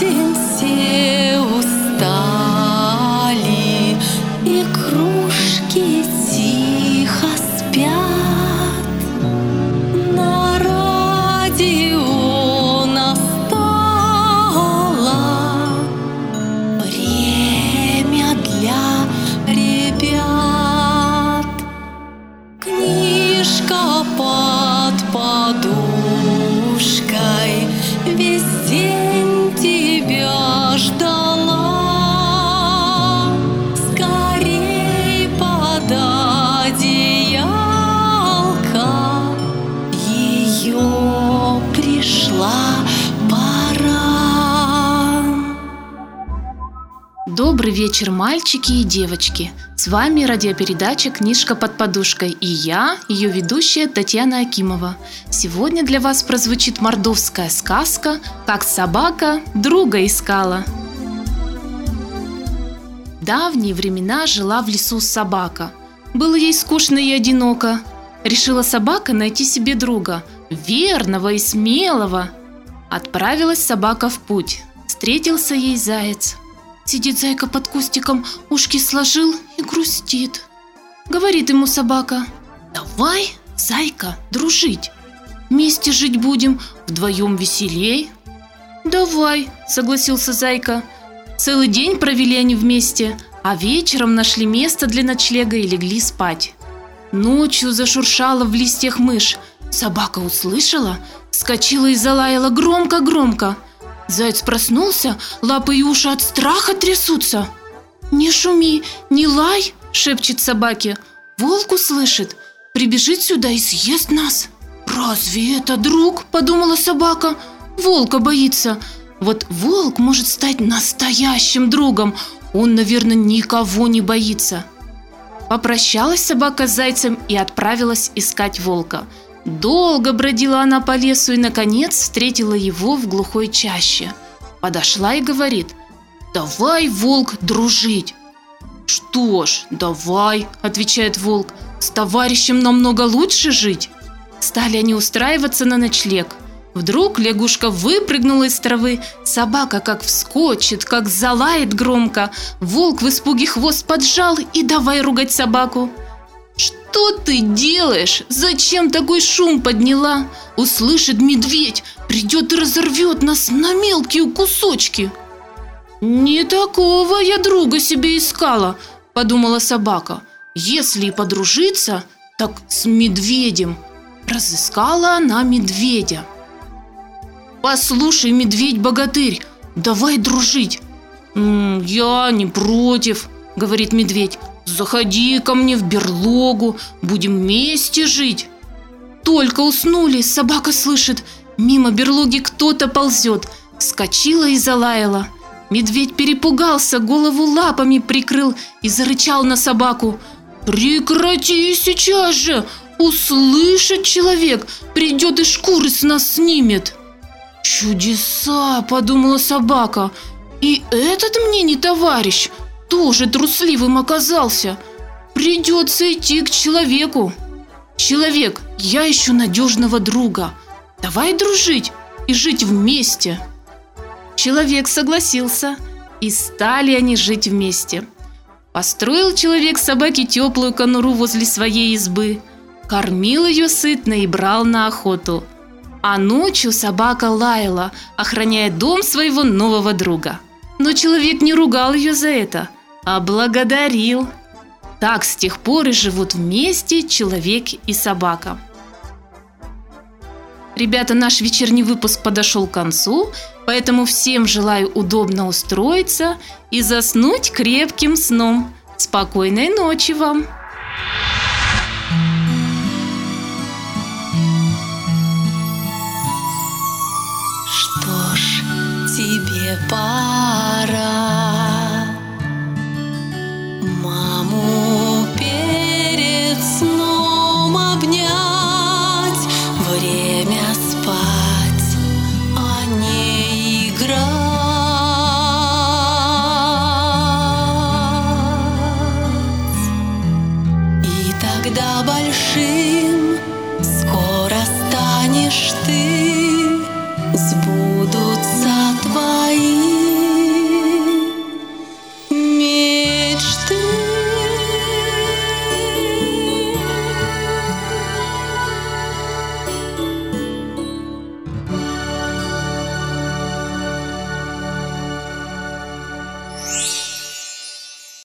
день все устали, И кружки тихо спят. На радио настало Время для ребят. Книжка Добрый вечер, мальчики и девочки! С вами радиопередача «Книжка под подушкой» и я, ее ведущая Татьяна Акимова. Сегодня для вас прозвучит мордовская сказка «Как собака друга искала». В давние времена жила в лесу собака. Было ей скучно и одиноко. Решила собака найти себе друга, верного и смелого. Отправилась собака в путь. Встретился ей заяц. Сидит зайка под кустиком, ушки сложил и грустит. Говорит ему собака, давай, зайка, дружить. Вместе жить будем, вдвоем веселей. Давай, согласился зайка. Целый день провели они вместе, а вечером нашли место для ночлега и легли спать. Ночью зашуршала в листьях мышь. Собака услышала, вскочила и залаяла громко-громко. Заяц проснулся, лапы и уши от страха трясутся. «Не шуми, не лай!» – шепчет собаке. «Волк услышит, прибежит сюда и съест нас!» «Разве это друг?» – подумала собака. «Волка боится. Вот волк может стать настоящим другом. Он, наверное, никого не боится». Попрощалась собака с зайцем и отправилась искать волка. Долго бродила она по лесу и, наконец, встретила его в глухой чаще. Подошла и говорит, «Давай, волк, дружить!» «Что ж, давай», – отвечает волк, «с товарищем намного лучше жить». Стали они устраиваться на ночлег. Вдруг лягушка выпрыгнула из травы, собака как вскочит, как залает громко, волк в испуге хвост поджал и давай ругать собаку. «Что ты делаешь? Зачем такой шум подняла? Услышит медведь, придет и разорвет нас на мелкие кусочки!» «Не такого я друга себе искала», – подумала собака. «Если и подружиться, так с медведем». Разыскала она медведя. «Послушай, медведь-богатырь, давай дружить!» «М, «Я не против», — говорит медведь. «Заходи ко мне в берлогу, будем вместе жить». Только уснули, собака слышит, мимо берлоги кто-то ползет, вскочила и залаяла. Медведь перепугался, голову лапами прикрыл и зарычал на собаку. «Прекрати сейчас же! Услышит человек, придет и шкуры с нас снимет!» «Чудеса!» – подумала собака. «И этот мне не товарищ, тоже трусливым оказался. Придется идти к человеку. Человек, я ищу надежного друга. Давай дружить и жить вместе». Человек согласился, и стали они жить вместе. Построил человек собаке теплую конуру возле своей избы, кормил ее сытно и брал на охоту – а ночью собака лаяла, охраняя дом своего нового друга. Но человек не ругал ее за это, а благодарил. Так с тех пор и живут вместе человек и собака. Ребята, наш вечерний выпуск подошел к концу, поэтому всем желаю удобно устроиться и заснуть крепким сном. Спокойной ночи вам! Что ж, тебе пора знаешь ты, сбудутся.